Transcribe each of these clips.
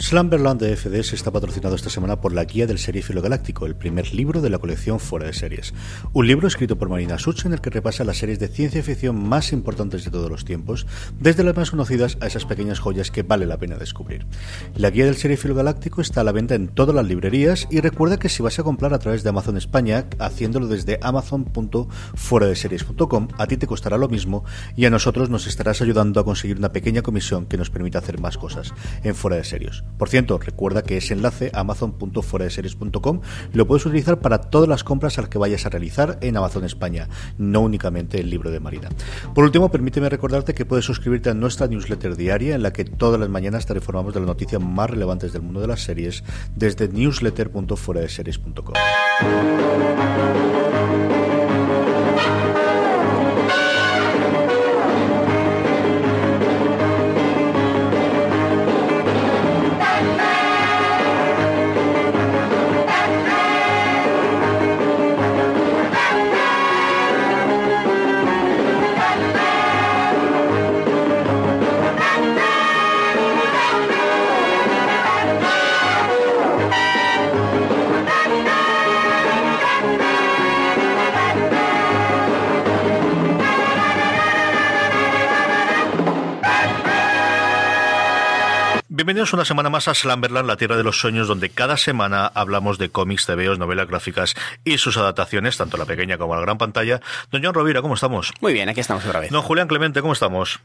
Slumberland de FDS está patrocinado esta semana por la Guía del Serífilo Galáctico, el primer libro de la colección Fuera de Series. Un libro escrito por Marina Such en el que repasa las series de ciencia ficción más importantes de todos los tiempos, desde las más conocidas a esas pequeñas joyas que vale la pena descubrir. La Guía del Serífilo Galáctico está a la venta en todas las librerías y recuerda que si vas a comprar a través de Amazon España, haciéndolo desde amazon.fueradeseries.com, a ti te costará lo mismo y a nosotros nos estarás ayudando a conseguir una pequeña comisión que nos permita hacer más cosas en Fuera de Series. Por cierto, recuerda que ese enlace amazon.fueradeseries.com lo puedes utilizar para todas las compras al que vayas a realizar en Amazon España, no únicamente el libro de Marina. Por último, permíteme recordarte que puedes suscribirte a nuestra newsletter diaria en la que todas las mañanas te informamos de las noticias más relevantes del mundo de las series desde newsletter.fueradeseries.com. Bienvenidos una semana más a Slamberland, la tierra de los sueños, donde cada semana hablamos de cómics, TVOs, novelas gráficas y sus adaptaciones, tanto la pequeña como la gran pantalla. Don John Rovira, ¿cómo estamos? Muy bien, aquí estamos otra vez. Don Julián Clemente, ¿cómo estamos?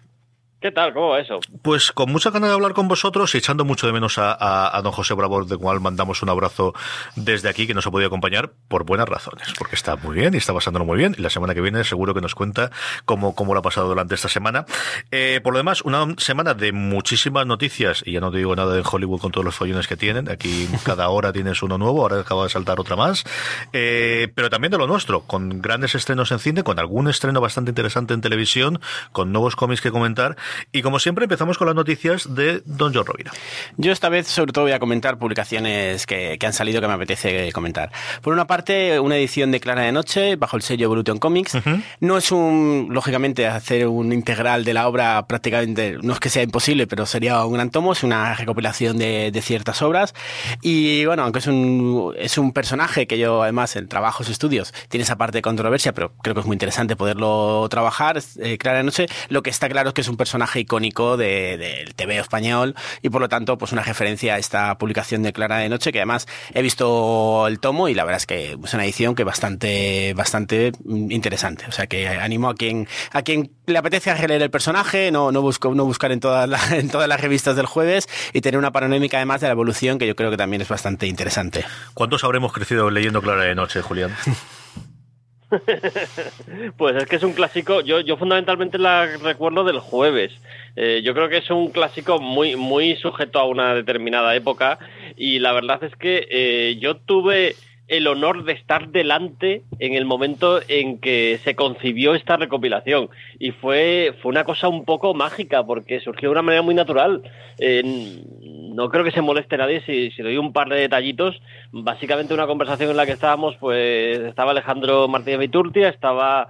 ¿Qué tal? ¿Cómo va eso? Pues con mucha ganas de hablar con vosotros y echando mucho de menos a, don José Bravo, de cual mandamos un abrazo desde aquí, que nos ha podido acompañar por buenas razones, porque está muy bien y está pasándolo muy bien. Y la semana que viene seguro que nos cuenta cómo, cómo lo ha pasado durante esta semana. Eh, por lo demás, una semana de muchísimas noticias, y ya no te digo nada de Hollywood con todos los follones que tienen. Aquí cada hora tienes uno nuevo, ahora acaba de saltar otra más. Eh, pero también de lo nuestro, con grandes estrenos en cine, con algún estreno bastante interesante en televisión, con nuevos cómics que comentar y como siempre, empezamos con las noticias de Don John Rovira. Yo esta vez, sobre todo, voy a comentar publicaciones que, han salido que me apetece comentar. Por una parte, una edición de Clara de Noche, bajo el sello Evolution Comics. No es un, lógicamente, hacer un integral de la obra prácticamente, no es que sea imposible, pero sería un gran tomo, es una recopilación de, ciertas obras. Y bueno, aunque es un, es un personaje que yo, además, en trabajos, estudios, tiene esa parte de controversia, pero creo que es muy interesante poderlo trabajar. Eh, Clara de Noche, lo que está claro es que es un personaje icónico del de, TV español y por lo tanto pues una referencia a esta publicación de Clara de Noche que además he visto el tomo y la verdad es que es una edición que bastante bastante interesante o sea que animo a quien a quien le apetece releer el personaje no no busco no buscar en todas en todas las revistas del jueves y tener una panorámica además de la evolución que yo creo que también es bastante interesante ¿Cuántos habremos crecido leyendo Clara de Noche Julián? pues es que es un clásico. Yo, yo fundamentalmente la recuerdo del jueves. Eh, yo creo que es un clásico muy, muy sujeto a una determinada época. Y la verdad es que eh, yo tuve el honor de estar delante en el momento en que se concibió esta recopilación y fue fue una cosa un poco mágica porque surgió de una manera muy natural no creo que se moleste nadie si, si doy un par de detallitos. Básicamente una conversación en la que estábamos pues estaba Alejandro Martínez Viturtia estaba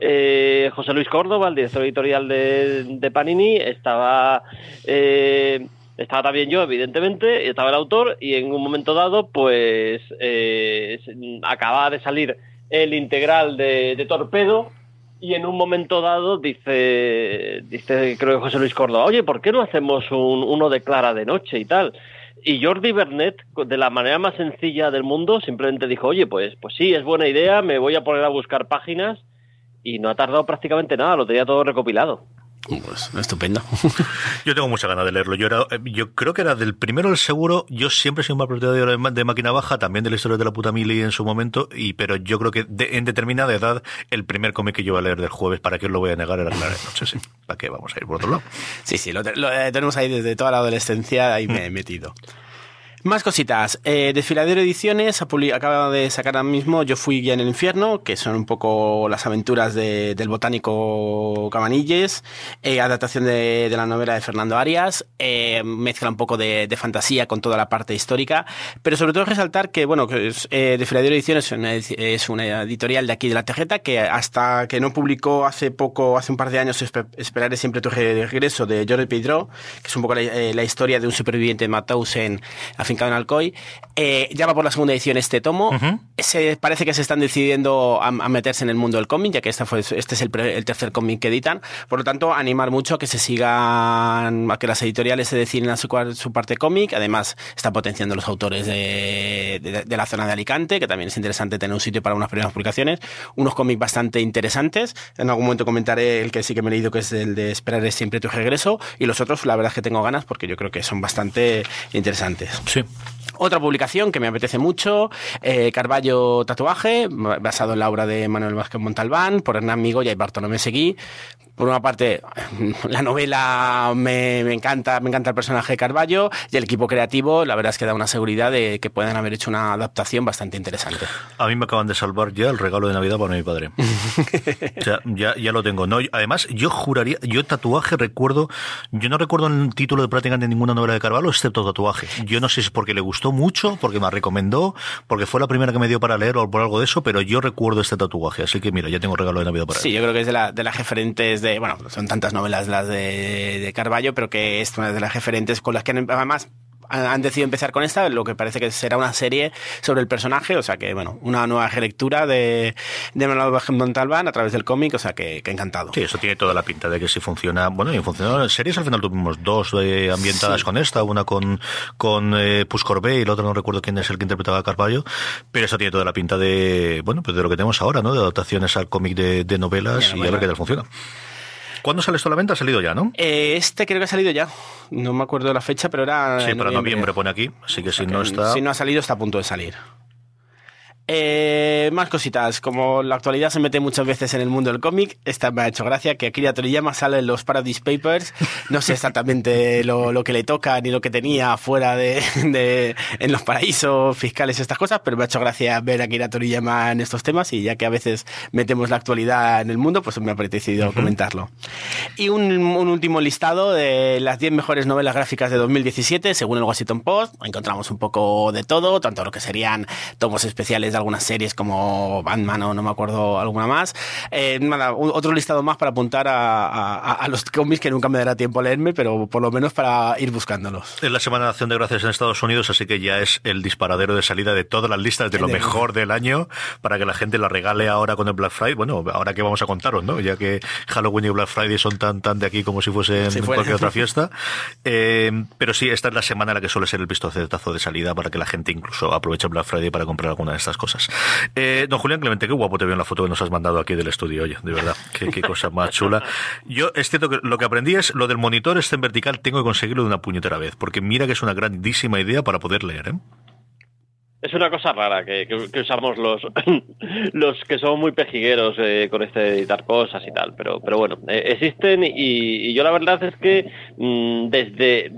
eh, José Luis Córdoba el director editorial de, de Panini estaba eh, estaba también yo, evidentemente, estaba el autor, y en un momento dado, pues eh, acababa de salir el integral de, Torpedo, y en un momento dado dice, dice creo que José Luis Córdoba, oye, ¿por qué no hacemos un, uno de Clara de noche y tal? Y Jordi Bernet, de la manera más sencilla del mundo, simplemente dijo, oye, pues, pues sí, es buena idea, me voy a poner a buscar páginas, y no ha tardado prácticamente nada, lo tenía todo recopilado. Pues estupendo. Yo tengo mucha ganas de leerlo. Yo, era, eh, yo creo que era del primero el seguro. Yo siempre he sido un mal propietario de, de máquina baja, también de la historia de la puta Mili en su momento. Y pero yo creo que en determinada edad, el primer cómic que yo voy a leer del jueves, ¿para qué os lo voy a negar? Era Clara de Noche. Sí. ¿Para qué vamos a ir por otro lado? Sí, sí, lo, lo eh, tenemos ahí desde toda la adolescencia, ahí me he metido. Más cositas. Eh, Desfiladero Ediciones acaba de sacar ahora mismo Yo fui guía en el infierno, que son un poco las aventuras de, del botánico Cabanilles, eh, adaptación de, de, la novela de Fernando Arias, eh, mezcla un poco de, de, fantasía con toda la parte histórica, pero sobre todo resaltar que, bueno, que es, eh, Desfiladero Ediciones es una, es una, editorial de aquí de la Tejeta que hasta que no publicó hace poco, hace un par de años, Esperaré siempre tu regreso de Jordi Pedro, que es un poco la, eh, la historia de un superviviente de Mauthausen a fin en Alcoy. Eh, ya va por la segunda edición este tomo. Uh -huh. se, parece que se están decidiendo a, a, meterse en el mundo del cómic, ya que esta fue, este es el, el tercer cómic que editan. Por lo tanto, animar mucho a que se sigan, a que las editoriales se deciden a su, su parte cómic. Además, está potenciando los autores de, de, de, la zona de Alicante, que también es interesante tener un sitio para unas primeras publicaciones. Unos cómics bastante interesantes. En algún momento comentaré el que sí que me he leído, que es el de Esperar siempre tu regreso. Y los otros, la verdad es que tengo ganas porque yo creo que son bastante interesantes. Sí. Otra publicación que me apetece mucho, eh, Carballo Tatuaje, basado en la obra de Manuel Vázquez Montalbán, por Hernán Migoya y Bartolomé Seguí. Por una parte, la novela me, me, encanta, me encanta el personaje de Carballo y el equipo creativo, la verdad es que da una seguridad de que puedan haber hecho una adaptación bastante interesante. A mí me acaban de salvar ya el regalo de Navidad para mi padre. o sea, ya, ya lo tengo. No, además, yo juraría, yo tatuaje recuerdo, yo no recuerdo el título de prácticamente ninguna novela de Carvalho, excepto tatuaje. Yo no sé si es porque le gustó mucho, porque me recomendó, porque fue la primera que me dio para leer o por algo de eso, pero yo recuerdo este tatuaje, así que mira, ya tengo regalo de Navidad para Sí, él. yo creo que es de, la, de las referentes de, bueno, son tantas novelas las de, de Carballo, pero que es una de las referentes con las que además han decidido empezar con esta, lo que parece que será una serie sobre el personaje, o sea que, bueno, una nueva relectura de, de Manuel Montalbán a través del cómic, o sea que, que, encantado. Sí, eso tiene toda la pinta de que si funciona, bueno, y funcionó en series, al final tuvimos dos eh, ambientadas sí. con esta, una con, con eh, Push Corbet y la otra no recuerdo quién es el que interpretaba a Carballo, pero eso tiene toda la pinta de, bueno, pues de lo que tenemos ahora, ¿no? De adaptaciones al cómic de, de, novelas y a ver qué tal funciona. ¿Cuándo sale esto a la venta? Ha salido ya, ¿no? Eh, este creo que ha salido ya. No me acuerdo la fecha, pero era. Sí, para noviembre, noviembre pone aquí. Así que o sea si que no está. Si no ha salido, está a punto de salir. Eh, más cositas, como la actualidad se mete muchas veces en el mundo del cómic, esta me ha hecho gracia que Akira Toriyama sale en los Paradise Papers, no sé exactamente lo, lo que le toca ni lo que tenía fuera de, de, en los paraísos fiscales estas cosas, pero me ha hecho gracia ver a Akira Toriyama en estos temas y ya que a veces metemos la actualidad en el mundo, pues me ha apetecido uh -huh. comentarlo. Y un, un, último listado de las 10 mejores novelas gráficas de 2017, según el Washington Post, encontramos un poco de todo, tanto lo que serían tomos especiales de algunas series como Batman o no me acuerdo alguna más. Eh, nada, otro listado más para apuntar a, a, a, los cómics que nunca me dará tiempo a leerme, pero por lo menos para ir buscándolos. Es la Semana de Acción de Gracias en Estados Unidos, así que ya es el disparadero de salida de todas las listas de lo mejor del año para que la gente la regale ahora con el Black Friday. Bueno, ahora que vamos a contaros, ¿no? Ya que Halloween y Black Friday son tan, tan de aquí como si fuesen si cualquier otra fiesta. Eh, pero sí, esta es la semana en la que suele ser el pistoletazo de salida para que la gente incluso aproveche Black Friday para comprar alguna de estas cosas cosas. Eh, don Julián Clemente, qué guapo te veo en la foto que nos has mandado aquí del estudio, oye, de verdad, qué, cosa más chula. Yo es cierto que lo que aprendí es lo del monitor este en vertical, tengo que conseguirlo de una puñetera vez, porque mira que es una grandísima idea para poder leer, ¿eh? Es una cosa rara que, usamos los, los que somos muy pejigueros eh, con este de editar cosas y tal, pero, pero bueno, eh, existen y, yo la verdad es que mmm, desde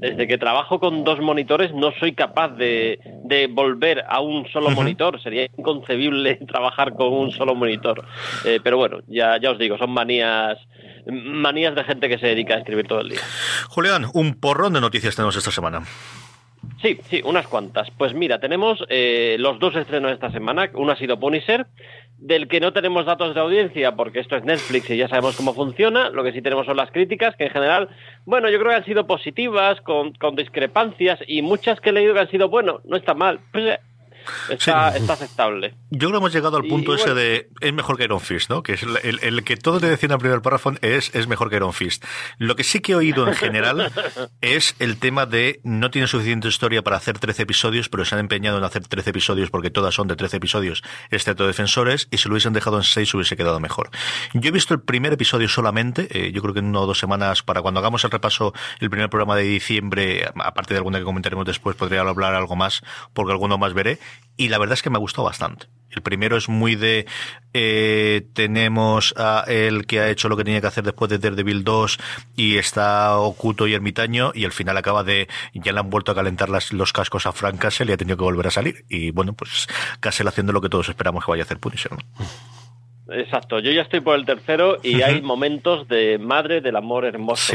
desde que trabajo con dos monitores no soy capaz de, de volver a un solo uh -huh. monitor. Sería inconcebible trabajar con un solo monitor. Eh, pero bueno, ya, ya os digo, son manías manías de gente que se dedica a escribir todo el día. Julián, un porrón de noticias tenemos esta semana. Sí, sí, unas cuantas. Pues mira, tenemos eh, los dos estrenos de esta semana. Uno ha sido Punisher, del que no tenemos datos de audiencia porque esto es Netflix y ya sabemos cómo funciona. Lo que sí tenemos son las críticas, que en general, bueno, yo creo que han sido positivas, con, con discrepancias y muchas que he leído que han sido, bueno, no está mal. Pues, está, está aceptable. Yo creo que hemos llegado al punto ese de es mejor que Iron Fist, ¿no? Que es el, que todo te decía en el primer párrafo es, es mejor que Iron Fist. Lo que sí que he oído en general es el tema de no tiene suficiente historia para hacer 13 episodios, pero se han empeñado en hacer 13 episodios porque todas son de 13 episodios, excepto Defensores, y si lo hubiesen dejado en 6 hubiese quedado mejor. Yo he visto el primer episodio solamente, eh, yo creo que en una o dos semanas, para cuando hagamos el repaso, el primer programa de diciembre, aparte de alguna que comentaremos después, podría hablar algo más, porque alguno más veré, y la verdad es que me ha gustado bastante. El primero es muy de eh, tenemos a él que ha hecho lo que tenía que hacer después de Daredevil 2 y está oculto y ermitaño y al final acaba de ya le han vuelto a calentar las, los cascos a Frank Castle y ha tenido que volver a salir y bueno pues Castle haciendo lo que todos esperamos que vaya a hacer Punisher. Exacto, yo ya estoy por el tercero y hay momentos de madre del amor hermoso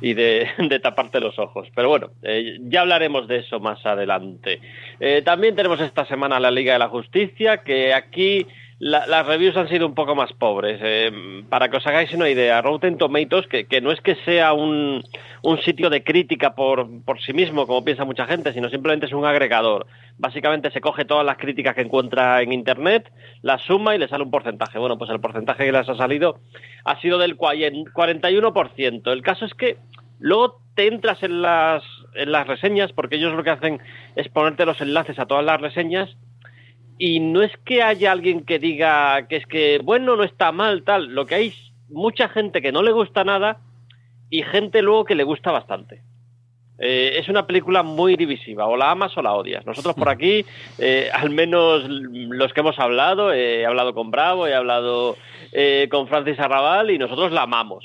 y de, taparte los ojos. Pero bueno, eh, ya hablaremos de eso más adelante. Eh, también tenemos esta semana la Liga de la Justicia, que aquí las reviews han sido un poco más pobres. Eh, para que os hagáis una idea, Rotten Tomatoes, que, que no es que sea un, un sitio de crítica por, por, sí mismo, como piensa mucha gente, sino simplemente es un agregador. Básicamente se coge todas las críticas que encuentra en Internet, las suma y le sale un porcentaje. Bueno, pues el porcentaje que les ha salido ha sido del 41%. El caso es que luego te entras en las, en las reseñas, porque ellos lo que hacen es ponerte los enlaces a todas las reseñas y no es que haya alguien que diga que es que, bueno, no está mal, tal. Lo que hay mucha gente que no le gusta nada y gente luego que le gusta bastante. Eh, es una película muy divisiva, o la amas o la odias. Nosotros por aquí, eh, al menos los que hemos hablado, he hablado con Bravo, he hablado eh, con Francis Arrabal y nosotros la amamos.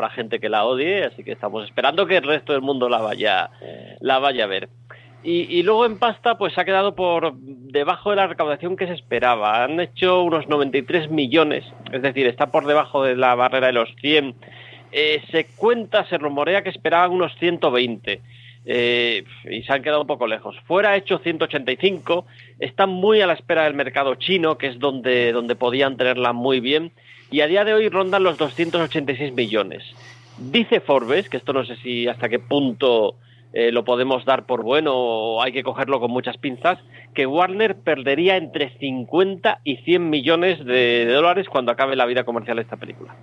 habrá gente que la odie, así que estamos esperando que el resto del mundo la vaya, la vaya a ver. Y, luego en pasta, pues ha quedado por debajo de la recaudación que se esperaba. Han hecho unos 93 millones, es decir, está por debajo de la barrera de los 100. Eh, se cuenta, se rumorea que esperaban unos 120. Eh, y se han quedado un poco lejos. Fuera ha hecho 185, están muy a la espera del mercado chino, que es donde, donde podían tenerla muy bien, y a día de hoy rondan los 286 millones. Dice Forbes, que esto no sé si hasta qué punto eh, lo podemos dar por bueno o hay que cogerlo con muchas pinzas, que Warner perdería entre 50 y 100 millones de, de dólares cuando acabe la vida comercial de esta película.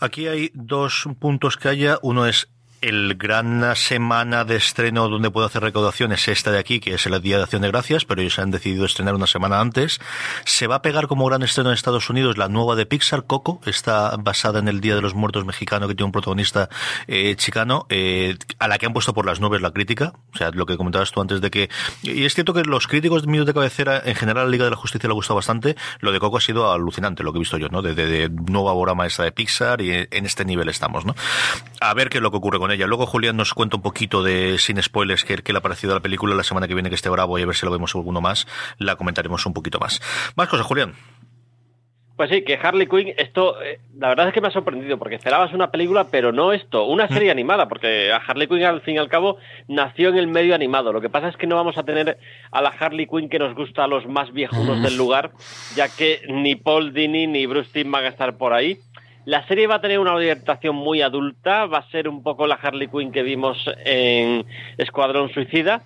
Aquí hay dos puntos que haya. Uno es el gran semana de estreno donde puedo hacer recaudación es esta de aquí, que es el Día de Acción de Gracias, pero ellos han decidido estrenar una semana antes. Se va a pegar como gran estreno en Estados Unidos la nueva de Pixar, Coco, está basada en el Día de los Muertos mexicano, que tiene un protagonista eh, chicano, eh, a la que han puesto por las nubes la crítica, o sea, lo que comentabas tú antes de que... Y es cierto que los críticos de Minuto de Cabecera, en general, la Liga de la Justicia le ha gustado bastante, lo de Coco ha sido alucinante, lo que he visto yo, ¿no? De, de, nueva obra maestra de Pixar y en este nivel estamos, ¿no? A ver qué es lo que ocurre con ella. Luego Julián nos cuenta un poquito de, sin spoilers, que, le ha parecido a la película la semana que viene que esté bravo y a ver si lo vemos alguno más, la comentaremos un poquito más. Más cosas, Julián. Pues sí, que Harley Quinn, esto, eh, la verdad es que me ha sorprendido, porque esperabas una película, pero no esto, una serie mm. animada, porque a Harley Quinn al fin y al cabo nació en el medio animado. Lo que pasa es que no vamos a tener a la Harley Quinn que nos gusta a los más viejunos del lugar, ya que ni Paul Dini ni Bruce Timm van a estar por ahí. La serie va a tener una orientación muy adulta, va a ser un poco la Harley Quinn que vimos en Escuadrón Suicida,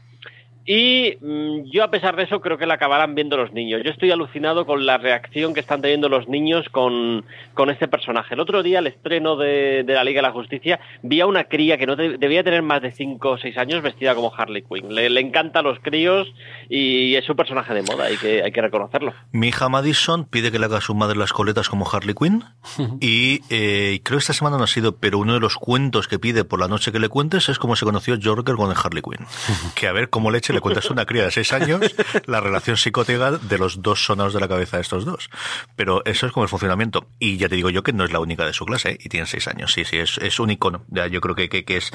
y mm, yo, a pesar de eso, creo que la acabarán viendo los niños. Yo estoy alucinado con la reacción que están teniendo los niños con, con este personaje. El otro día, el estreno de, la Liga de la Justicia, vi a una cría que no debía tener más de 5 o 6 años vestida como Harley Quinn. Le, le encanta a los críos y es un personaje de moda, hay que, hay que reconocerlo. Mi hija Madison pide que le haga a su madre las coletas como Harley Quinn y eh, creo que esta semana no ha sido, pero uno de los cuentos que pide por la noche que le cuentes es cómo se conoció Joker con el Harley Quinn. Que a ver cómo le eche le cuentas a una cría de seis años la relación psicótica de los dos sonados de la cabeza de estos dos. Pero eso es como el funcionamiento. Y ya te digo yo que no es la única de su clase, ¿eh? y tiene seis años. Sí, sí, es, es un icono. Ya, yo creo que, que, que, es.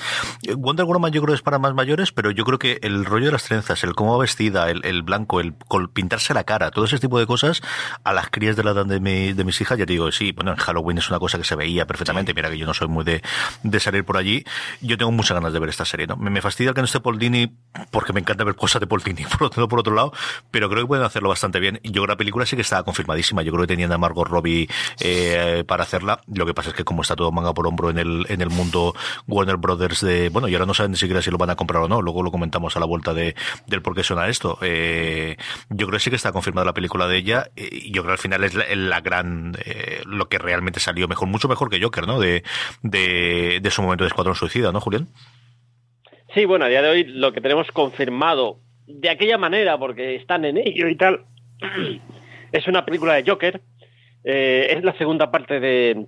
Wonder Woman yo creo que es para más mayores, pero yo creo que el rollo de las trenzas, el cómo va vestida, el, el blanco, el, pintarse la cara, todo ese tipo de cosas, a las crías de la edad de, mi, de mis hijas, ya te digo, sí, bueno, en Halloween es una cosa que se veía perfectamente. Mira que yo no soy muy de, de salir por allí. Yo tengo muchas ganas de ver esta serie, ¿no? Me, me fastidia que no esté Paul Dini, porque me encanta ver cosas de Paul Dini, por por otro lado, pero creo que pueden hacerlo bastante bien. Yo creo que la película sí que estaba confirmadísima. Yo creo que tenían a Margot Robbie eh, para hacerla. Lo que pasa es que como está todo manga por hombro en el, en el mundo Warner Brothers de, bueno, y ahora no saben ni siquiera si lo van a comprar o no. Luego lo comentamos a la vuelta de, del por qué suena esto. Eh, yo creo que sí que está confirmada la película de ella. Y yo creo que al final es la, gran, eh, lo que realmente salió mejor, mucho mejor que Joker, ¿no? De, de, de su momento de Escuadrón Suicida, ¿no, Julián? Sí, bueno, a día de hoy lo que tenemos confirmado de aquella manera, porque están en ello y tal, es una película de Joker. Eh, es la segunda parte de,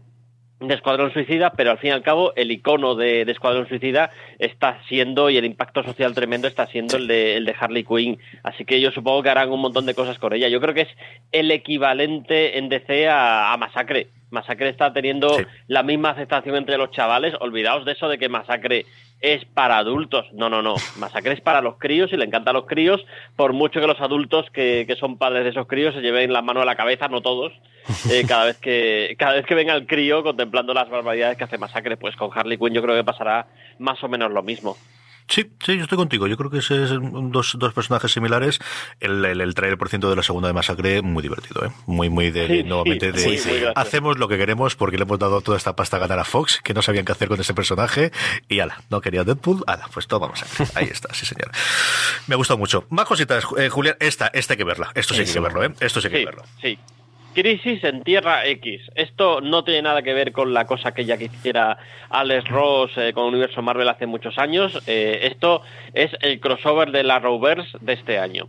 de Escuadrón Suicida, pero al fin y al cabo el icono de, de, Escuadrón Suicida está siendo, y el impacto social tremendo está siendo el de, el de Harley Quinn. Así que yo supongo que harán un montón de cosas con ella. Yo creo que es el equivalente en DC a, a Masacre. Masacre está teniendo la misma aceptación entre los chavales. Olvidaos de eso de que Masacre es para adultos. No, no, no. Masacre es para los críos y le encanta a los críos, por mucho que los adultos que, que son padres de esos críos se lleven la mano a la cabeza, no todos, eh, cada vez que cada vez que venga el crío contemplando las barbaridades que hace Masacre. Pues con Harley Quinn yo creo que pasará más o menos lo mismo. Sí, sí, yo estoy contigo. Yo creo que ese es dos, dos personajes similares. El, el, el trailer, por ciento, de la segunda de Masacre, muy divertido, ¿eh? Muy, muy de, Sí, nuevamente, sí, de sí, hacemos lo que queremos porque le hemos dado toda esta pasta a ganar a Fox, que no sabían qué hacer con ese personaje. Y ala, no quería Deadpool, ala, pues toma Masacre. Ahí está, sí, señor. Me gustó mucho. Más cositas, eh, Julián, esta, esta hay que verla. Esto sí hay que verlo, ¿eh? Esto sí hay que Sí, verlo. sí. Crisis en Tierra X. Esto no tiene nada que ver con la cosa que ya quisiera Alex Ross eh, con Universo Marvel hace muchos años. Eh, esto es el crossover de la Arrowverse de este año.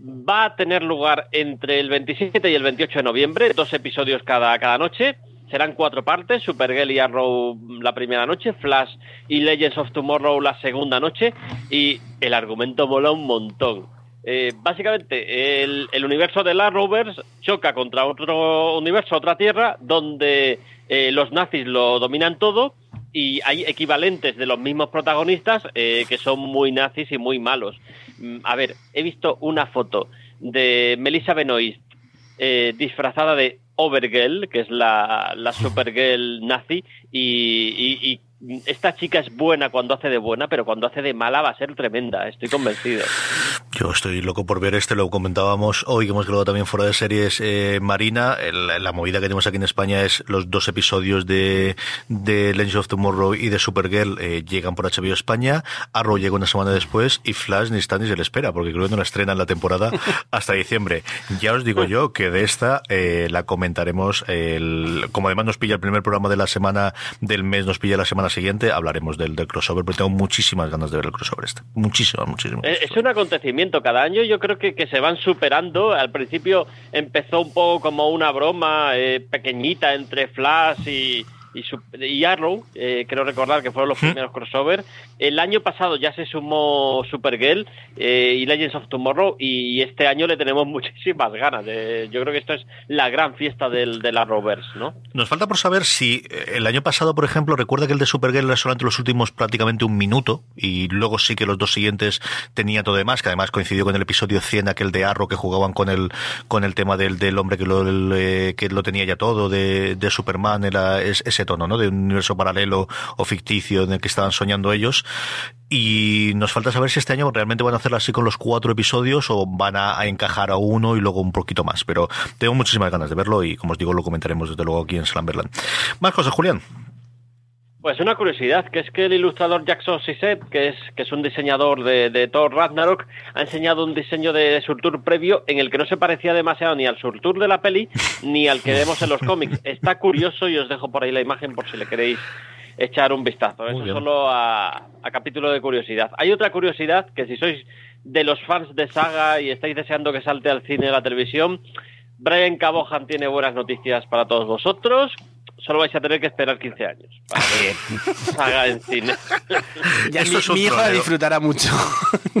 Va a tener lugar entre el 27 y el 28 de noviembre, dos episodios cada, cada noche. Serán cuatro partes, Supergirl y Arrow la primera noche, Flash y Legends of Tomorrow la segunda noche. Y el argumento mola un montón. Eh, básicamente, el, el, universo de la Rovers choca contra otro universo, otra tierra, donde eh, los nazis lo dominan todo y hay equivalentes de los mismos protagonistas eh, que son muy nazis y muy malos. Mm, A ver, he visto una foto de Melissa Benoist eh, disfrazada de Overgirl, que es la, Supergirl nazi, y, y, y esta chica es buena cuando hace de buena, pero cuando hace de mala va a ser tremenda, estoy convencido. Yo estoy loco por ver este, lo comentábamos hoy que hemos grabado también fuera de series eh, Marina, el, la movida que tenemos aquí en España es los dos episodios de, de Legends of Tomorrow y de Supergirl eh, llegan por HBO España, Arrow llega una semana después y Flash ni está ni se le espera, porque creo que no la estrenan la temporada hasta diciembre. Ya os digo yo que de esta eh, la comentaremos, el, como además nos pilla el primer programa de la semana del mes, nos pilla la semana siguiente, hablaremos del, del crossover, porque tengo muchísimas ganas de ver el crossover este. Muchísimas, muchísimas. Es, es un acontecimiento. Cada año yo creo que, que, se van superando. Al principio empezó un poco como una broma eh, pequeñita entre Flash y, y, y Arrow, eh, creo recordar que fueron los primeros crossover. El año pasado ya se sumó Supergirl eh, y Legends of Tomorrow y este año le tenemos muchísimas ganas. De, yo creo que esto es la gran fiesta del, del Arrowverse, ¿no? Nos falta por saber si eh, el año pasado, por ejemplo, recuerda que el de Supergirl era solamente los últimos prácticamente un minuto y luego sí que los dos siguientes tenía todo demás, que además coincidió con el episodio 100, aquel de Arrow que jugaban con el con el tema del, del hombre que lo, el, eh, que lo tenía ya todo, de, de Superman, era es, tono, ¿no? De un universo paralelo o ficticio en el que estaban soñando ellos. Y nos falta saber si este año realmente van a hacerlo así con los cuatro episodios o van a, a, encajar a uno y luego un poquito más. Pero tengo muchísimas ganas de verlo y, como os digo, lo comentaremos desde luego aquí en Slamberland. Más cosas, Julián. Pues una curiosidad, que es que el ilustrador Jackson Sisset, que es, que es un diseñador de, de Thor Ragnarok, ha enseñado un diseño de Surtur previo en el que no se parecía demasiado ni al Surtur de la peli ni al que vemos en los cómics. Está curioso y os dejo por ahí la imagen por si le queréis echar un vistazo. Eso solo a, a capítulo de curiosidad. Hay otra curiosidad que si sois de los fans de Saga y estáis deseando que salte al cine o la televisión, Brian Cabohan tiene buenas noticias para todos vosotros. Solo vais a tener que esperar 15 años para que salga en cine. Ya mi, mi hijo la disfrutará mucho.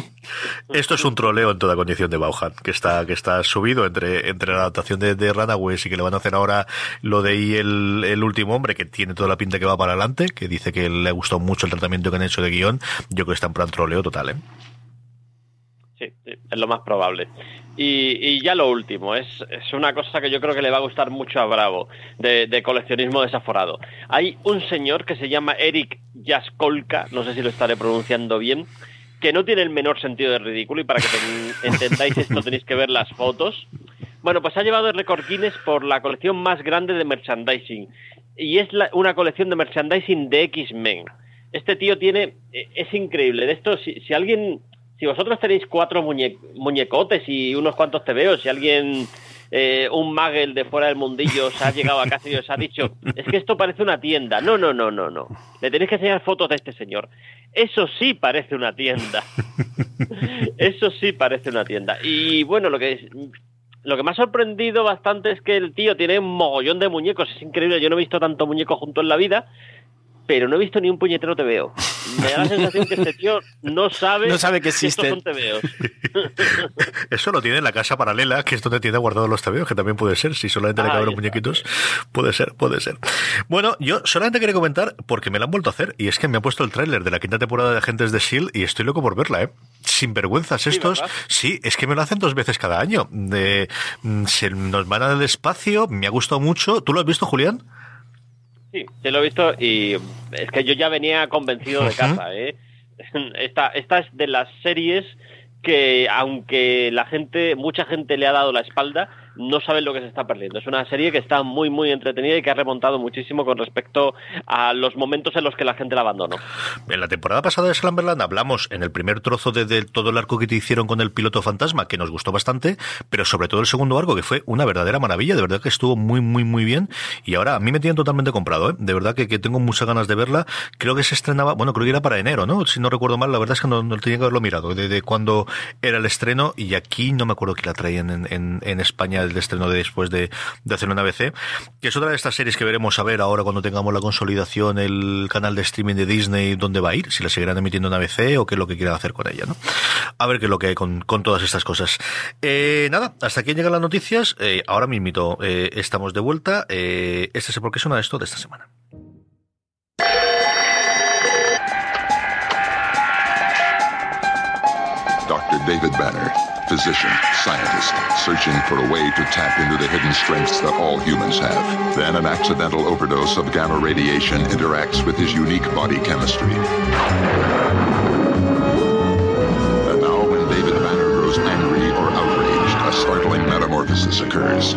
Esto es un troleo en toda condición de Bauhan, que está, que está subido entre, entre la adaptación de, de Runaways y que le van a hacer ahora lo de ahí el, el último hombre, que tiene toda la pinta que va para adelante, que dice que le gustó mucho el tratamiento que han hecho de guion. Yo creo que está en plan troleo total, ¿eh? Sí, sí, es lo más probable. Y, y, ya lo último, es, es, una cosa que yo creo que le va a gustar mucho a Bravo, de, de, coleccionismo desaforado. Hay un señor que se llama Eric Jaskolka, no sé si lo estaré pronunciando bien, que no tiene el menor sentido de ridículo y para que te, entendáis esto tenéis que ver las fotos. Bueno, pues ha llevado el récord Guinness por la colección más grande de merchandising y es la, una colección de merchandising de X-Men. Este tío tiene, es increíble. De esto, si, si alguien si vosotros tenéis cuatro muñe muñecotes y unos cuantos tebeos, si alguien, eh, un magel de fuera del mundillo os ha llegado a casa y os ha dicho, es que esto parece una tienda. No, no, no, no, no. Le tenéis que enseñar fotos de este señor. Eso sí parece una tienda. Eso sí parece una tienda. Y bueno, lo que es, lo que me ha sorprendido bastante es que el tío tiene un mogollón de muñecos. Es increíble, yo no he visto tanto muñeco junto en la vida pero no he visto ni un puñetero TVO. Me da la sensación que este tío no sabe, no sabe que existen. Que estos son Eso lo tiene en la casa paralela, que es donde tiene guardados los TVOs, que también puede ser. Si solamente ah, le caben los muñequitos, puede ser, puede ser. Bueno, yo solamente quería comentar, porque me lo han vuelto a hacer, y es que me ha puesto el tráiler de la quinta temporada de Agentes de S.H.I.E.L.D. y estoy loco por verla, ¿eh? Sin vergüenzas estos. Sí, sí, es que me lo hacen dos veces cada año. De, mm, se nos van al espacio, me ha gustado mucho. ¿Tú lo has visto, Julián? Sí, se lo he visto y es que yo ya venía convencido de casa. ¿eh? Esta, esta es de las series que, aunque la gente, mucha gente le ha dado la espalda, no saben lo que se está perdiendo. Es una serie que está muy, muy entretenida y que ha remontado muchísimo con respecto a los momentos en los que la gente la abandonó. En la temporada pasada de Slumberland hablamos en el primer trozo de, todo el arco que te hicieron con el piloto fantasma, que nos gustó bastante, pero sobre todo el segundo arco, que fue una verdadera maravilla, de verdad que estuvo muy, muy, muy bien. Y ahora a mí me tienen totalmente comprado, ¿eh? de verdad que, que tengo muchas ganas de verla. Creo que se estrenaba, bueno, creo que era para enero, ¿no? Si no recuerdo mal, la verdad es que no, no tenía que haberlo mirado, de, de cuando era el estreno, y aquí no me acuerdo que la traían en, en España el estreno de después de, de, hacer una ABC, que es otra de estas series que veremos a ver ahora cuando tengamos la consolidación, el canal de streaming de Disney, dónde va a ir, si la seguirán emitiendo en ABC o qué es lo que quieran hacer con ella, ¿no? A ver qué es lo que hay con, con todas estas cosas. Eh, nada, hasta aquí llegan las noticias. Eh, ahora mismo eh, estamos de vuelta. Eh, este es el por qué suena esto de esta semana. Dr. David Banner. Physician, scientist, searching for a way to tap into the hidden strengths that all humans have. Then an accidental overdose of gamma radiation interacts with his unique body chemistry. And now when David Banner grows angry or outraged, a startling metamorphosis occurs.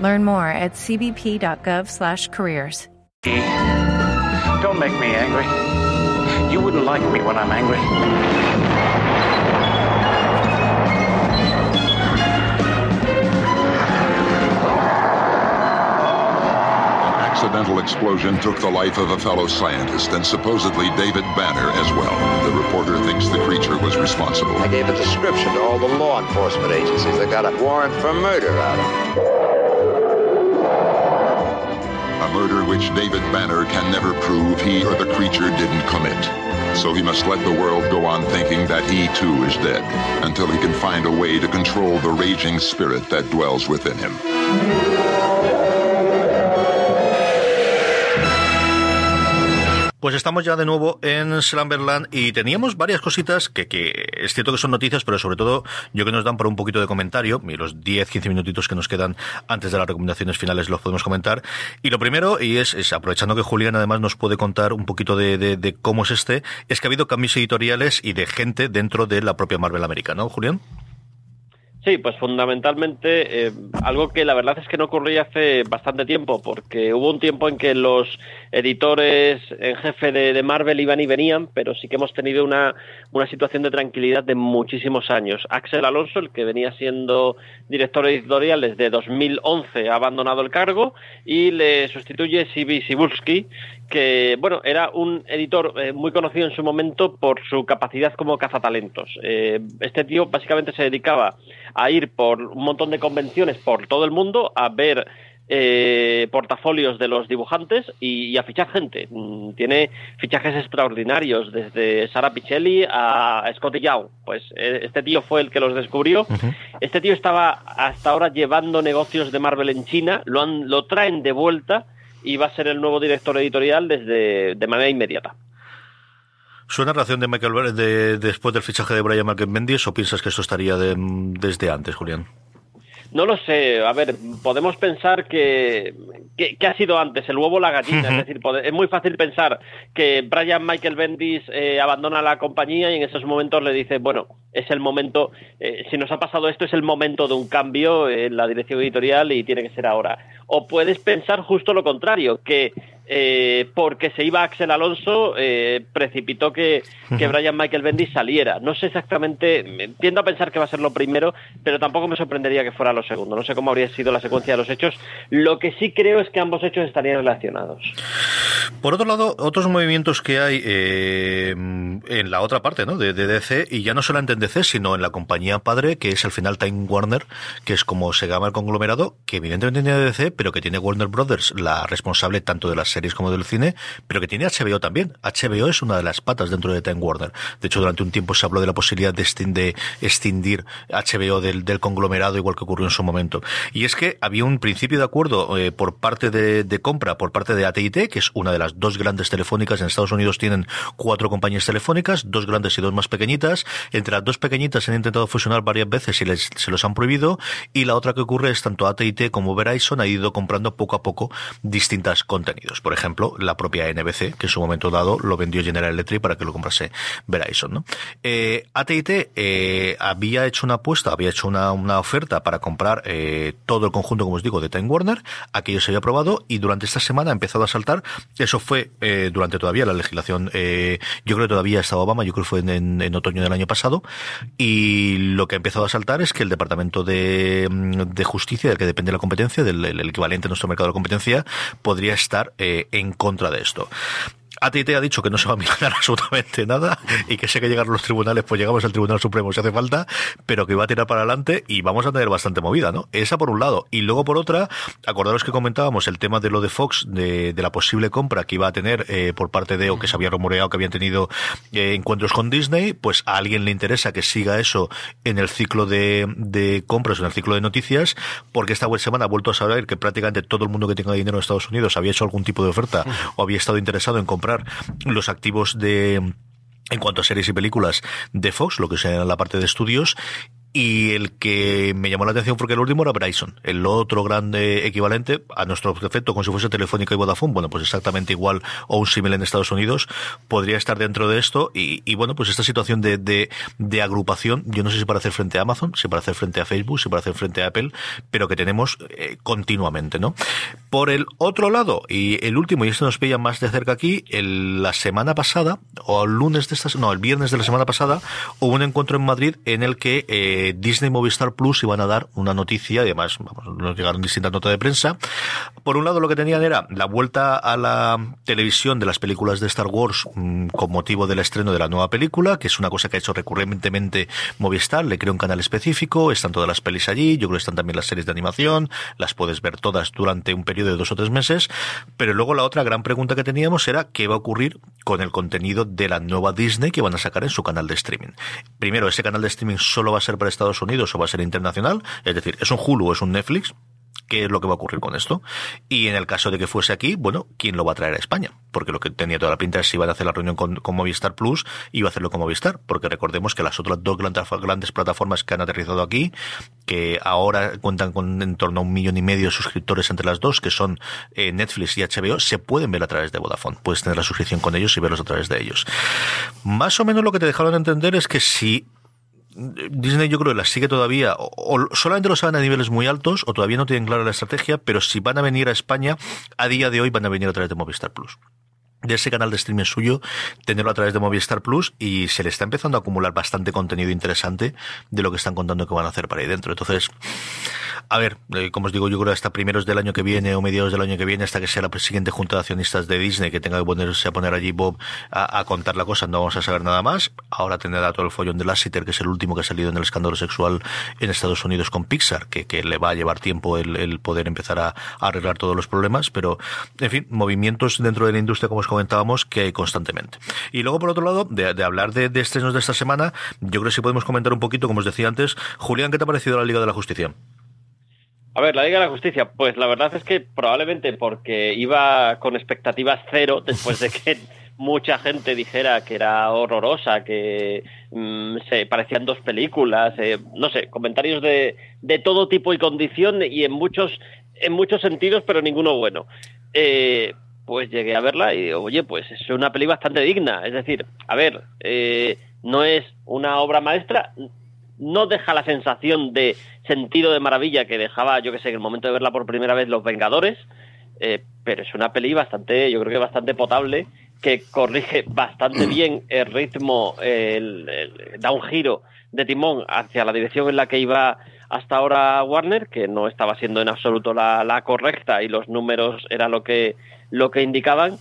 Learn more at cbp.gov/careers. Don't make me angry. You wouldn't like me when I'm angry. An accidental explosion took the life of a fellow scientist and supposedly David Banner as well. The reporter thinks the creature was responsible. I gave a description to all the law enforcement agencies. They got a warrant for murder out of him. Murder which David Banner can never prove he or the creature didn't commit. So he must let the world go on thinking that he too is dead, until he can find a way to control the raging spirit that dwells within him. Pues estamos ya de nuevo en Slumberland y teníamos varias cositas que, que es cierto que son noticias, pero sobre todo yo que nos dan por un poquito de comentario y los 10-15 minutitos que nos quedan antes de las recomendaciones finales los podemos comentar. Y lo primero, y es, aprovechando que Julián además nos puede contar un poquito de, de, de, cómo es este, es que ha habido cambios editoriales y de gente dentro de la propia Marvel América, ¿no, Julián? Sí, pues fundamentalmente eh, algo que la verdad es que no ocurría hace bastante tiempo, porque hubo un tiempo en que los editores en jefe de, de, Marvel iban y venían, pero sí que hemos tenido una, una situación de tranquilidad de muchísimos años. Axel Alonso, el que venía siendo director editorial desde 2011, ha abandonado el cargo y le sustituye Sibi Sibulski, que bueno era un editor eh, muy conocido en su momento por su capacidad como cazatalentos. Eh, este tío básicamente se dedicaba a ir por un montón de convenciones por todo el mundo a ver eh, portafolios de los dibujantes y, y, a fichar gente. Mm, tiene fichajes extraordinarios, desde Sara Pichelli a Scotty Young. Pues eh, este tío fue el que los descubrió. Uh -huh. Este tío estaba hasta ahora llevando negocios de Marvel en China, lo, han, lo traen de vuelta y va a ser el nuevo director editorial desde de manera inmediata. ¿Suena relación de Michael de, después del fichaje de Brian Michael Bendis o piensas que esto estaría de, desde antes, Julián? No lo sé. A ver, podemos pensar que, que, que ha sido antes, el huevo o la gallina. Uh -huh. Es decir, es muy fácil pensar que Brian Michael Bendis eh, abandona la compañía y en esos momentos le dice, bueno, es el momento, eh, si nos ha pasado esto, es el momento de un cambio en la dirección editorial y tiene que ser ahora. O puedes pensar justo lo contrario, que eh, porque se iba Axel Alonso, eh, precipitó que, que, Brian Michael Bendis saliera. No sé exactamente, tiendo a pensar que va a ser lo primero, pero tampoco me sorprendería que fuera lo segundo. No sé cómo habría sido la secuencia de los hechos. Lo que sí creo es que ambos hechos estarían relacionados. Por otro lado, otros movimientos que hay eh, en la otra parte ¿no? de, de, DC, y ya no solamente en DC, sino en la compañía padre, que es al final Time Warner, que es como se llama el conglomerado, que evidentemente tiene DC, pero que tiene Warner Brothers, la responsable tanto de las series como del cine, pero que tiene HBO también. HBO es una de las patas dentro de Time Warner. De hecho, durante un tiempo se habló de la posibilidad de, extindir HBO del, del, conglomerado, igual que ocurrió en su momento. Y es que había un principio de acuerdo eh, por parte de, de, compra, por parte de AT&T, que es una de las dos grandes telefónicas. En Estados Unidos tienen cuatro compañías telefónicas, dos grandes y dos más pequeñitas. Entre las dos pequeñitas se han intentado fusionar varias veces y les, se los han prohibido. Y la otra que ocurre es tanto AT&T como Verizon ha ido comprando poco a poco distintos contenidos. Por ejemplo, la propia NBC, que en su momento dado lo vendió General Electric para que lo comprase Verizon. ¿no? Eh, AT&T eh, había hecho una apuesta, había hecho una, oferta para comprar eh, todo el conjunto, como os digo, de Time Warner. Aquello se había aprobado y durante esta semana ha empezado a saltar. Eso fue eh, durante todavía la legislación. Yo creo que todavía estaba Obama, yo creo que fue en, otoño del año pasado. Y lo que ha empezado a saltar es que el Departamento de, de Justicia, del que depende la competencia, del el equivalente a nuestro mercado de competencia, podría estar eh, en contra de esto. AT&T ha dicho que no se va a mirar absolutamente nada y que sé que llegar a los tribunales, pues llegamos al Tribunal Supremo si hace falta, pero que va a tirar para adelante y vamos a tener bastante movida, ¿no? Esa por un lado. Y luego por otra, acordaros que comentábamos el tema de lo de Fox, de, de la posible compra que iba a tener eh, por parte de, o que se había rumoreado que habían tenido eh, encuentros con Disney, pues a alguien le interesa que siga eso en el ciclo de, de compras, en el ciclo de noticias, porque esta semana ha vuelto a saber que prácticamente todo el mundo que tenga dinero en Estados Unidos había hecho algún tipo de oferta o había estado interesado en comprar los activos de en cuanto a series y películas de Fox, lo que sea la parte de estudios, y el que me llamó la atención fue que el último era Bryson, el otro grande equivalente a nuestro efecto, como si fuese Telefónica y Vodafone, bueno, pues exactamente igual o un símil en Estados Unidos, podría estar dentro de esto y, bueno, pues esta situación de, de, de, agrupación, yo no sé si para hacer frente a Amazon, si para hacer frente a Facebook, si para hacer frente a Apple, pero que tenemos eh, continuamente, ¿no? Por el otro lado, y el último, y esto nos pilla más de cerca aquí, el, la semana pasada, o el lunes de esta, no, el viernes de la semana pasada, hubo un encuentro en Madrid en el que eh, Disney Movistar Plus iban a dar una noticia, además vamos, nos llegaron distintas notas de prensa. Por un lado lo que tenían era la vuelta a la televisión de las películas de Star Wars mmm, con motivo del estreno de la nueva película, que es una cosa que ha hecho recurrentemente Movistar, le creó un canal específico, están todas las pelis allí, yo creo que están también las series de animación, las puedes ver todas durante un periodo de dos o tres meses, pero luego la otra gran pregunta que teníamos era qué va a ocurrir con el contenido de la nueva Disney que van a sacar en su canal de streaming. Primero, ese canal de streaming solo va a ser para Estados Unidos o va a ser internacional, es decir, es un Hulu o es un Netflix, qué es lo que va a ocurrir con esto. Y en el caso de que fuese aquí, bueno, ¿quién lo va a traer a España? Porque lo que tenía toda la pinta es si iban a hacer la reunión con, Movistar Plus, iba a hacerlo con Movistar, porque recordemos que las otras dos grandes, grandes plataformas que han aterrizado aquí, que ahora cuentan con en torno a un millón y medio de suscriptores entre las dos, que son eh, Netflix y HBO, se pueden ver a través de Vodafone. Puedes tener la suscripción con ellos y verlos a través de ellos. Más o menos lo que te dejaron entender es que si Disney yo creo que las sigue todavía, o, o, solamente lo saben a niveles muy altos, o todavía no tienen clara la estrategia, pero si van a venir a España, a día de hoy van a venir a través de Movistar Plus de ese canal de streaming suyo, tenerlo a través de Movistar Plus y se le está empezando a acumular bastante contenido interesante de lo que están contando que van a hacer para ahí dentro. Entonces, a ver, eh, como os digo, yo creo hasta primeros del año que viene o mediados del año que viene, hasta que sea la siguiente junta de accionistas de Disney que tenga que ponerse a poner allí Bob a, contar la cosa, no vamos a saber nada más. Ahora tendrá todo el follón de Lassiter, que es el último que ha salido en el escándalo sexual en Estados Unidos con Pixar, que, que le va a llevar tiempo el, poder empezar a, arreglar todos los problemas, pero, en fin, movimientos dentro de la industria, como os comentábamos, que hay constantemente. Y luego, por otro lado, de, hablar de, de, estrenos de esta semana, yo creo que sí podemos comentar un poquito, como os decía antes, Julián, ¿qué te ha parecido la Liga de la Justicia? A ver, la Liga de la Justicia, pues la verdad es que probablemente porque iba con expectativas cero después de que mucha gente dijera que era horrorosa, que mmm, se parecían dos películas, eh, no sé, comentarios de, de todo tipo y condición y en muchos en muchos sentidos, pero ninguno bueno. Eh, pues llegué a verla y oye, pues es una peli bastante digna. Es decir, a ver, eh, no es una obra maestra, no deja la sensación de sentido de maravilla que dejaba, yo que sé, en el momento de verla por primera vez Los Vengadores, eh, pero es una peli bastante, yo creo que bastante potable, que corrige bastante bien el ritmo, el, da un giro de timón hacia la dirección en la que iba hasta ahora Warner, que no estaba siendo en absoluto la, la correcta y los números era lo que, lo que indicaban.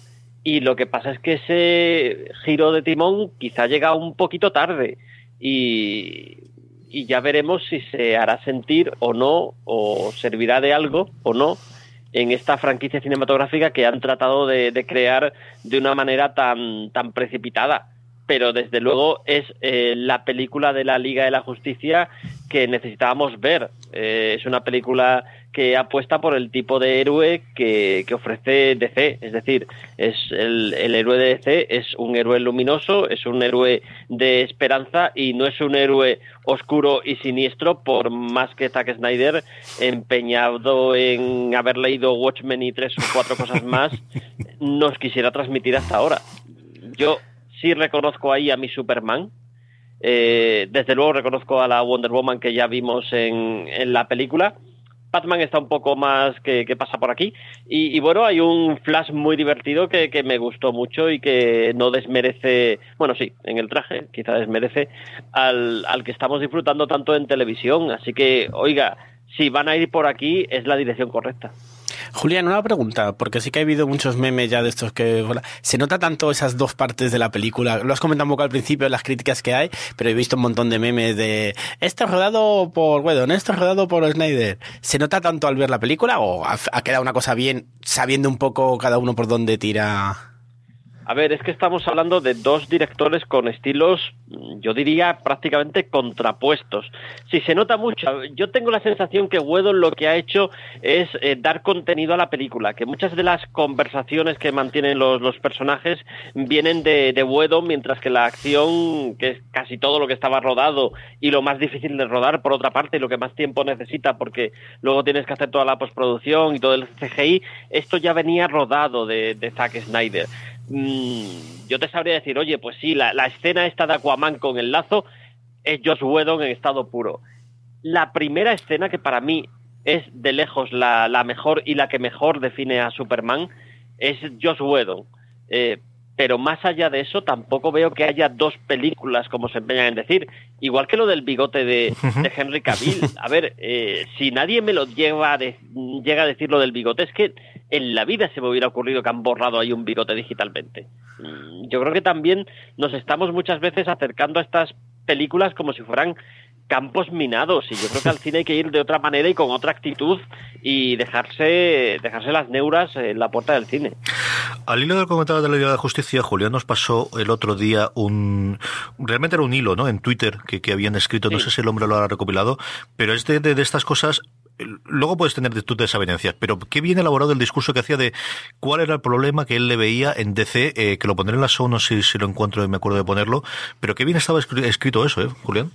Y lo que pasa es que ese giro de timón quizá llega un poquito tarde y, y ya veremos si se hará sentir o no, o servirá de algo o no en esta franquicia cinematográfica que han tratado de, de crear de una manera tan, tan precipitada. Pero desde luego es eh, la película de la Liga de la Justicia que necesitábamos ver. Eh, es una película que apuesta por el tipo de héroe que, que ofrece DC. Es decir, es el, el, héroe de DC es un héroe luminoso, es un héroe de esperanza y no es un héroe oscuro y siniestro, por más que Zack Snyder, empeñado en haber leído Watchmen y tres o cuatro cosas más, nos quisiera transmitir hasta ahora. Yo sí reconozco ahí a mi Superman. Eh, desde luego reconozco a la Wonder Woman que ya vimos en, en la película. Batman está un poco más que, que pasa por aquí. Y, bueno, hay un flash muy divertido que, que, me gustó mucho y que no desmerece, bueno, sí, en el traje, quizá desmerece al, al que estamos disfrutando tanto en televisión. Así que, oiga, si van a ir por aquí, es la dirección correcta. Julián, una pregunta, porque sí que ha habido muchos memes ya de estos que... ¿Se nota tanto esas dos partes de la película? Lo has comentado un poco al principio, las críticas que hay, pero he visto un montón de memes de... Esto es rodado por Whedon, esto es rodado por Snyder. ¿Se nota tanto al ver la película o ha quedado una cosa bien sabiendo un poco cada uno por dónde tira...? A ver, es que estamos hablando de dos directores con estilos, yo diría, prácticamente contrapuestos. Si se nota mucho, yo tengo la sensación que Whedon lo que ha hecho es eh, dar contenido a la película, que muchas de las conversaciones que mantienen los, los personajes vienen de, de Whedon, mientras que la acción, que es casi todo lo que estaba rodado y lo más difícil de rodar, por otra parte, y lo que más tiempo necesita, porque luego tienes que hacer toda la postproducción y todo el CGI, esto ya venía rodado de, de Zack Snyder mmm, yo te sabría decir, oye, pues sí, la, la, escena esta de Aquaman con el lazo es Josh Whedon en estado puro. La primera escena que para mí es de lejos la, la mejor y la que mejor define a Superman es Josh Whedon. Eh, pero más allá de eso tampoco veo que haya dos películas como se empeñan en decir igual que lo del bigote de, de Henry Cavill a ver eh, si nadie me lo lleva a de, llega a decir lo del bigote es que en la vida se me hubiera ocurrido que han borrado ahí un bigote digitalmente Mm, yo creo que también nos estamos muchas veces acercando a estas películas como si fueran campos minados y yo creo que al cine hay que ir de otra manera y con otra actitud y dejarse dejarse las neuras en la puerta del cine. Al hilo del comentario de la Liga de Justicia, Julián nos pasó el otro día un realmente era un hilo, ¿no? En Twitter que, que habían escrito, no sé si el hombre lo ha recopilado, pero es de, de, de estas cosas luego puedes tener tú desavenencias, pero qué bien elaborado el discurso que hacía de cuál era el problema que él le veía en DC, eh, que lo pondré en la show, no sé si, si lo encuentro y me acuerdo de ponerlo, pero qué bien estaba escrito eso, ¿eh, Julián?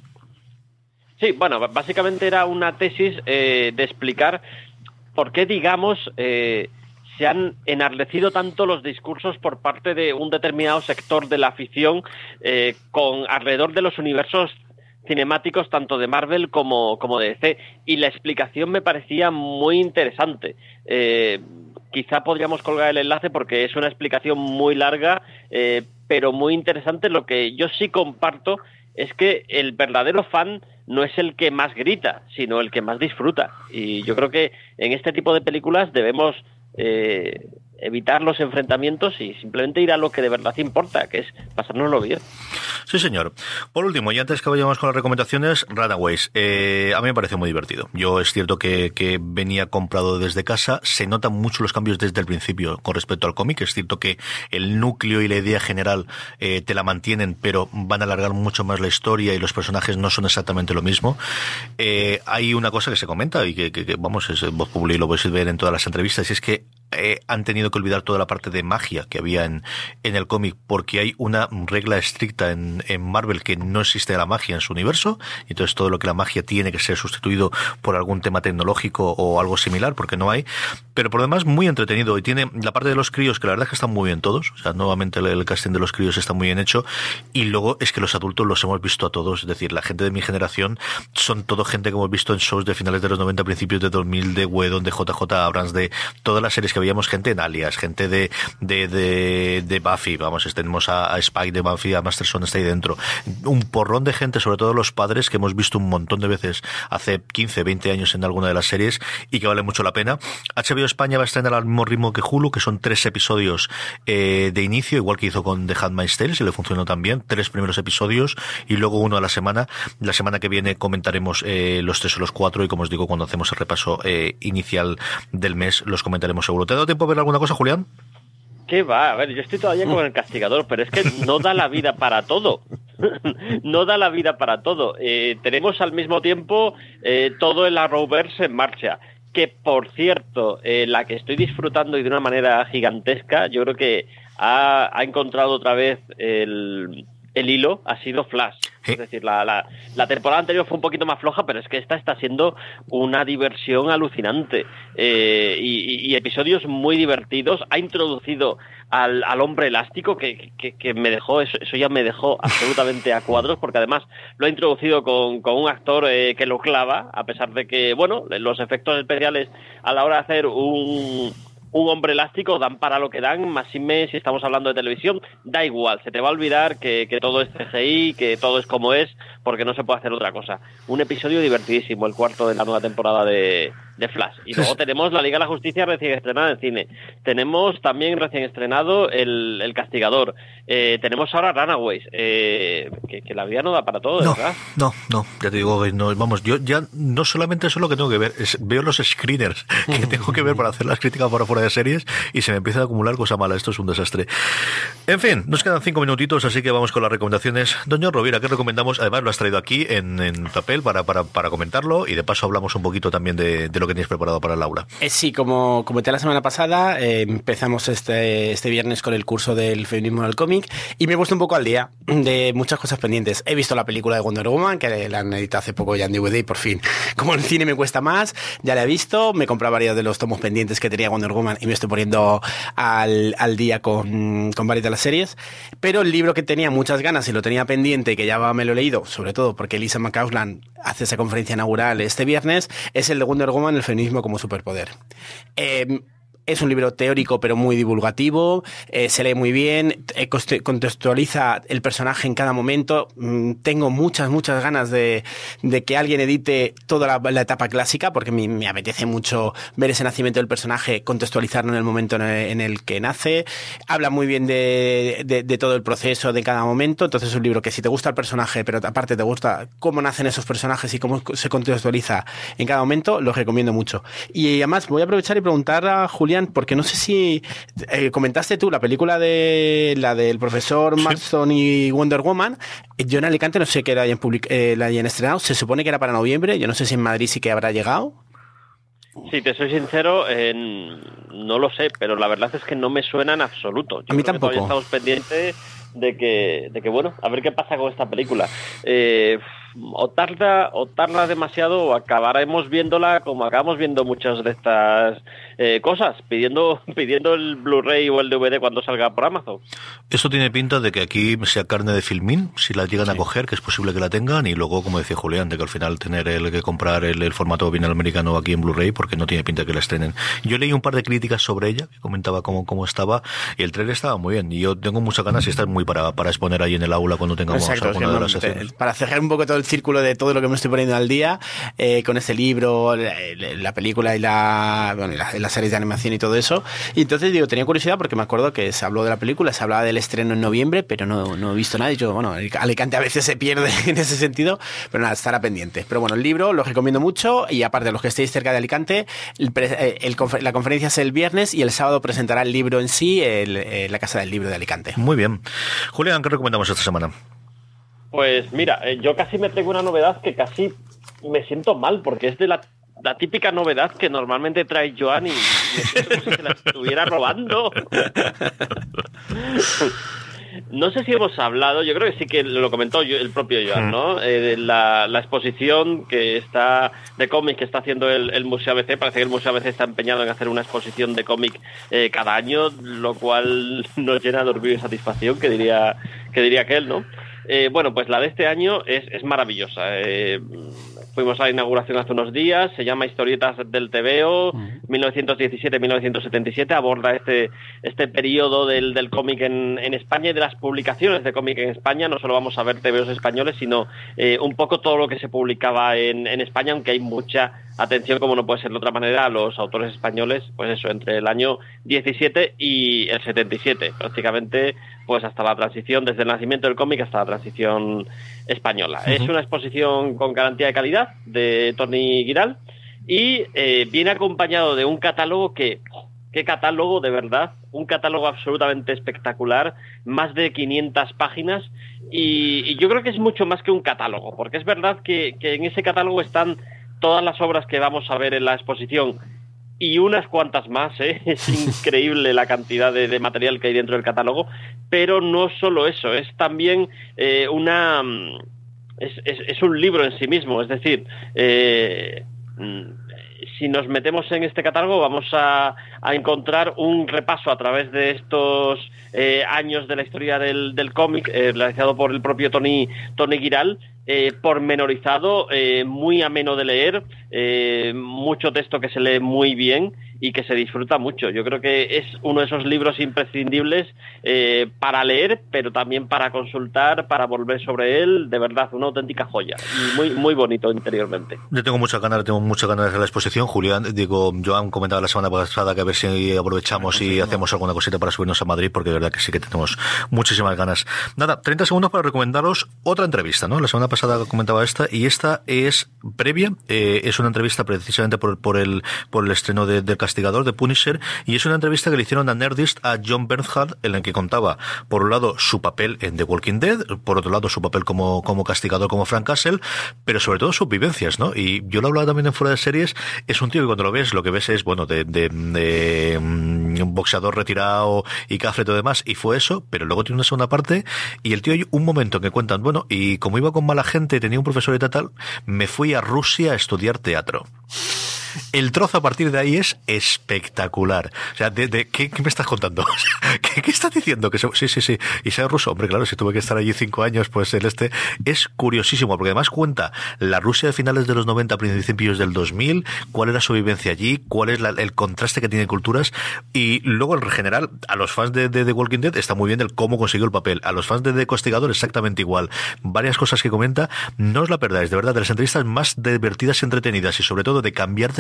Sí, bueno, básicamente era una tesis eh, de explicar por qué, digamos, eh, se han enardecido tanto los discursos por parte de un determinado sector de la afición eh, con alrededor de los universos cinemáticos tanto de Marvel como, como de DC y la explicación me parecía muy interesante. Eh, quizá podríamos colgar el enlace porque es una explicación muy larga, eh, pero muy interesante. Lo que yo sí comparto es que el verdadero fan no es el que más grita, sino el que más disfruta. Y yo creo que en este tipo de películas debemos eh, evitar los enfrentamientos y simplemente ir a lo que de verdad importa, que es pasárnoslo bien. Sí, señor. Por último, y antes que vayamos con las recomendaciones, Runaways. Eh, a mí me parece muy divertido. Yo es cierto que, que, venía comprado desde casa. Se notan mucho los cambios desde el principio con respecto al cómic. Es cierto que el núcleo y la idea general eh, te la mantienen, pero van a alargar mucho más la historia y los personajes no son exactamente lo mismo. Eh, hay una cosa que se comenta y que, que, que vamos, es voz pública y lo podéis ver en todas las entrevistas, y es que eh, han tenido que olvidar toda la parte de magia que había en, en el cómic porque hay una regla estricta en, en, Marvel que no existe la magia en su universo y entonces todo lo que la magia tiene que ser sustituido por algún tema tecnológico o algo similar porque no hay. Pero por lo demás muy entretenido y tiene la parte de los críos que la verdad es que están muy bien todos o sea nuevamente el, el casting de los críos está muy bien hecho y luego es que los adultos los hemos visto a todos es decir la gente de mi generación son todo gente que hemos visto en shows de finales de los 90 principios de 2000 de Wedon de JJ Abrams de todas las series que veíamos gente en Alias, gente de, de, de, Buffy, vamos, tenemos a, Spike de Buffy, a Masterson está ahí dentro. Un porrón de gente, sobre todo los padres, que hemos visto un montón de veces hace 15, 20 años en alguna de las series y que vale mucho la pena. HBO España va a estrenar al mismo ritmo que Hulu, que son tres episodios eh, de inicio, igual que hizo con The Handmaid's Tale, y le funcionó también, tres primeros episodios y luego uno a la semana. La semana que viene comentaremos eh, los tres o los cuatro y como os digo, cuando hacemos el repaso eh, inicial del mes, los comentaremos seguro. ¿Te ha dado tiempo a ver alguna cosa, Julián? ¿Qué va? A ver, yo estoy todavía con el castigador, pero es que no da la vida para todo. no da la vida para todo. Eh, tenemos al mismo tiempo eh, todo el Arrowverse en marcha. Que, por cierto, eh, la que estoy disfrutando y de una manera gigantesca, yo creo que ha, ha encontrado otra vez el, el hilo ha sido Flash. ¿Sí? Es decir, la, la, la, temporada anterior fue un poquito más floja, pero es que esta está siendo una diversión alucinante. Eh, y, y, episodios muy divertidos. Ha introducido al, al hombre elástico, que, que, que, me dejó, eso, eso ya me dejó absolutamente a cuadros, porque además lo ha introducido con, con un actor eh, que lo clava, a pesar de que, bueno, los efectos especiales a la hora de hacer un, un hombre elástico dan para lo que dan, más y mes, si estamos hablando de televisión, da igual, se te va a olvidar que, que, todo es CGI, que todo es como es, porque no se puede hacer otra cosa. Un episodio divertidísimo, el cuarto de la nueva temporada de, de Flash. Y luego tenemos la Liga de la Justicia recién estrenada en cine. Tenemos también recién estrenado El, el Castigador. Eh, tenemos ahora Runaways. Eh, que, que, la vida no da para todo, no, ¿verdad? No, no, ya te digo, no, vamos, yo ya no solamente eso es lo que tengo que ver, es, veo los screeners que tengo que ver para hacer las críticas para fuera de series y se me empieza a acumular cosa mala. Esto es un desastre. En fin, nos quedan cinco minutitos, así que vamos con las recomendaciones. Doña Rovira, ¿qué recomendamos? Además, lo has traído aquí en, en papel para, para, para comentarlo y de paso hablamos un poquito también de, de lo que tenéis preparado para Laura. Eh, sí, como comenté la semana pasada, eh, empezamos este, este viernes con el curso del feminismo en el cómic y me he puesto un poco al día de muchas cosas pendientes. He visto la película de Wonder Woman, que la han editado hace poco ya en DVD por fin, como el cine me cuesta más, ya la he visto, me he comprado varios de los tomos pendientes que tenía Wonder Woman y me estoy poniendo al, al día con, con varias de las series, pero el libro que tenía muchas ganas y lo tenía pendiente que ya me lo he leído, sobre todo porque Lisa McCausland hace esa conferencia inaugural este viernes, es el de Wonder Woman, el feminismo como superpoder. Eh, Es un libro teórico pero muy divulgativo, eh, se lee muy bien, eh, contextualiza el personaje en cada momento. Mm, tengo muchas, muchas ganas de, que alguien edite toda la, etapa clásica porque me, me, apetece mucho ver ese nacimiento del personaje, contextualizarlo en el momento en el, que nace. Habla muy bien de, de, de, todo el proceso de cada momento. Entonces es un libro que si te gusta el personaje, pero aparte te gusta cómo nacen esos personajes y cómo se contextualiza en cada momento, lo recomiendo mucho. Y además voy a aprovechar y preguntar a Julián, porque no sé si eh, comentaste tú la película de la del profesor Marston y Wonder Woman. Yo en Alicante no sé qué la hayan, eh, la hayan estrenado, se supone que era para noviembre, yo no sé si en Madrid sí que habrá llegado. Si te soy sincero, no lo sé, pero la verdad es que no me suena en absoluto. a mí tampoco. estamos pendientes de que, de que, bueno, a ver qué pasa con esta película. Eh, o tarda, o tarda demasiado o acabaremos viéndola como acabamos viendo muchas de estas eh, cosas, pidiendo, pidiendo el Blu-ray o el DVD cuando salga por Amazon. Eso tiene pinta de que aquí sea carne de filmín, si la llegan a coger, que es posible que la tengan, y luego, como decía Julián, de que al final tener el que comprar el, formato bien americano aquí en Blu-ray, porque no tiene pinta que la estrenen. Yo leí un par de críticas sobre ella, que comentaba cómo, cómo estaba, y el trailer estaba muy bien, y yo tengo muchas ganas y está muy para, para exponer ahí en el aula cuando tengamos alguna de las Para cerrar un poco todo el círculo de todo lo que me estoy poniendo al día, eh, con este libro, la, película y la, bueno, y la, series de animación y todo eso. Y entonces digo, tenía curiosidad porque me acuerdo que se habló de la película, se hablaba del estreno en noviembre, pero no, no he visto nada. Yo, bueno, Alicante a veces se pierde en ese sentido, pero nada, estará pendiente. Pero bueno, el libro lo recomiendo mucho y aparte los que estéis cerca de Alicante, eh, la conferencia es el viernes y el sábado presentará el libro en sí en la Casa del Libro de Alicante. Muy bien. Julián, ¿qué recomendamos esta semana? Pues mira, eh, yo casi me traigo una novedad que casi me siento mal, porque es de la, típica novedad que normalmente trae Joan y, me como si se la estuviera robando. No sé si hemos hablado, yo creo que sí que lo comentó el propio Joan, ¿no? Eh, la, exposición que está de cómic que está haciendo el, Museo ABC, parece que el Museo ABC está empeñado en hacer una exposición de cómic eh, cada año, lo cual nos llena de orgullo y satisfacción, que diría, que diría aquel, ¿no? Eh, bueno, pues la de este año es, es maravillosa. Eh, fuimos a la inauguración hace unos días, se llama Historietas del TVO, 1917-1977, aborda este, este periodo del, del cómic en, en, España y de las publicaciones de cómic en España. No solo vamos a ver TVOs españoles, sino eh, un poco todo lo que se publicaba en, en España, aunque hay mucha atención, como no puede ser de otra manera, a los autores españoles, pues eso, entre el año 17 y el 77, prácticamente pues hasta la transición, desde el nacimiento del cómic hasta la transición española. Es una exposición con garantía de calidad de Tony Giral y eh, viene acompañado de un catálogo que, qué catálogo de verdad, un catálogo absolutamente espectacular, más de 500 páginas y, yo creo que es mucho más que un catálogo, porque es verdad que en ese catálogo están todas las obras que vamos a ver en la exposición y unas cuantas más, ¿eh? es increíble la cantidad de, material que hay dentro del catálogo, pero no solo eso, es también eh, una... Mm, es, es, un libro en sí mismo, es decir, eh, mm, si nos metemos en este catálogo vamos a, encontrar un repaso a través de estos años de la historia del, del cómic realizado por el propio Tony, Tony Giral eh, pormenorizado, eh, muy ameno de leer, eh, mucho texto que se lee muy bien y que se disfruta mucho. Yo creo que es uno de esos libros imprescindibles eh, para leer, pero también para consultar, para volver sobre él. De verdad, una auténtica joya y muy muy bonito interiormente. Yo tengo muchas ganas, tengo muchas ganas de hacer la exposición. Julián, digo, Joan comentaba la semana pasada que a ver si aprovechamos y hacemos alguna cosita para subirnos a Madrid, porque de verdad que sí que tenemos muchísimas ganas. Nada, 30 segundos para recomendaros otra entrevista, ¿no? La semana pasada comentaba esta y esta es previa, eh, es una entrevista precisamente por, por el por el estreno de, del castigador de Punisher y es una entrevista que le hicieron a Nerdist a John Bernhardt en la que contaba por un lado su papel en The Walking Dead, por otro lado su papel como, como castigador como Frank Castle, pero sobre todo sus vivencias, ¿no? Y yo lo hablaba también en fuera de series, es un tío que cuando lo ves, lo que ves es, bueno, de, de, de mm, un boxeador retirado y cafre y todo demás, y fue eso, pero luego tiene una segunda parte y el tío hay un momento en que cuentan, bueno, y como iba con mala gente, tenía un profesor y tal, me fui a Rusia a estudiar teatro. El trozo a partir de ahí es espectacular. O sea, de, ¿qué, me estás contando? ¿Qué, ¿Qué, estás diciendo? Que sí, sí, sí. Y sea ruso. Hombre, claro, si tuve que estar allí cinco años, pues el este es curiosísimo, porque además cuenta la Rusia de finales de los 90, principios del 2000, cuál era su vivencia allí, cuál es el contraste que tiene culturas, y luego en general, a los fans de, The Walking Dead está muy bien el cómo consiguió el papel. A los fans de The Costigador exactamente igual. Varias cosas que comenta, no os la perdáis, de verdad, de las entrevistas más divertidas y entretenidas, y sobre todo de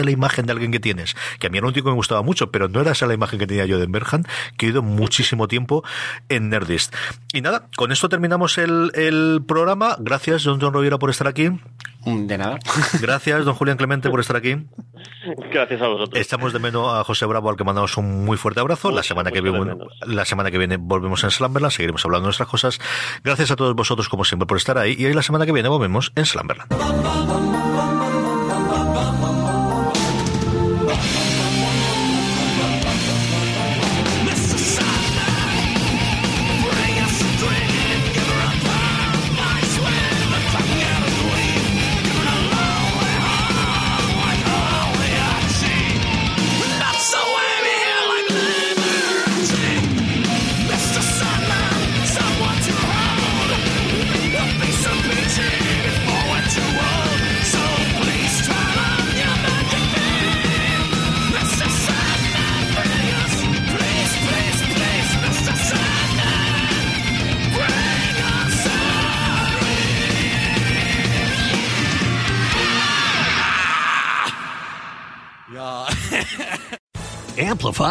la imagen de alguien que tienes, que a mí era un tipo que me gustaba mucho, pero no era esa la imagen que tenía yo de Berhan, que he ido muchísimo tiempo en Nerdist. Y nada, con esto terminamos el, el programa. Gracias, John John Rovira, por estar aquí. Mm, de nada. Gracias, don Julián Clemente, por estar aquí. Gracias a vosotros. Estamos de menos a José Bravo, al que mandamos un muy fuerte abrazo. la semana, que viene, la semana que viene volvemos en Slamberland, seguiremos hablando de nuestras cosas. Gracias a todos vosotros, como siempre, por estar ahí. Y hoy la semana que viene volvemos en Slamberland.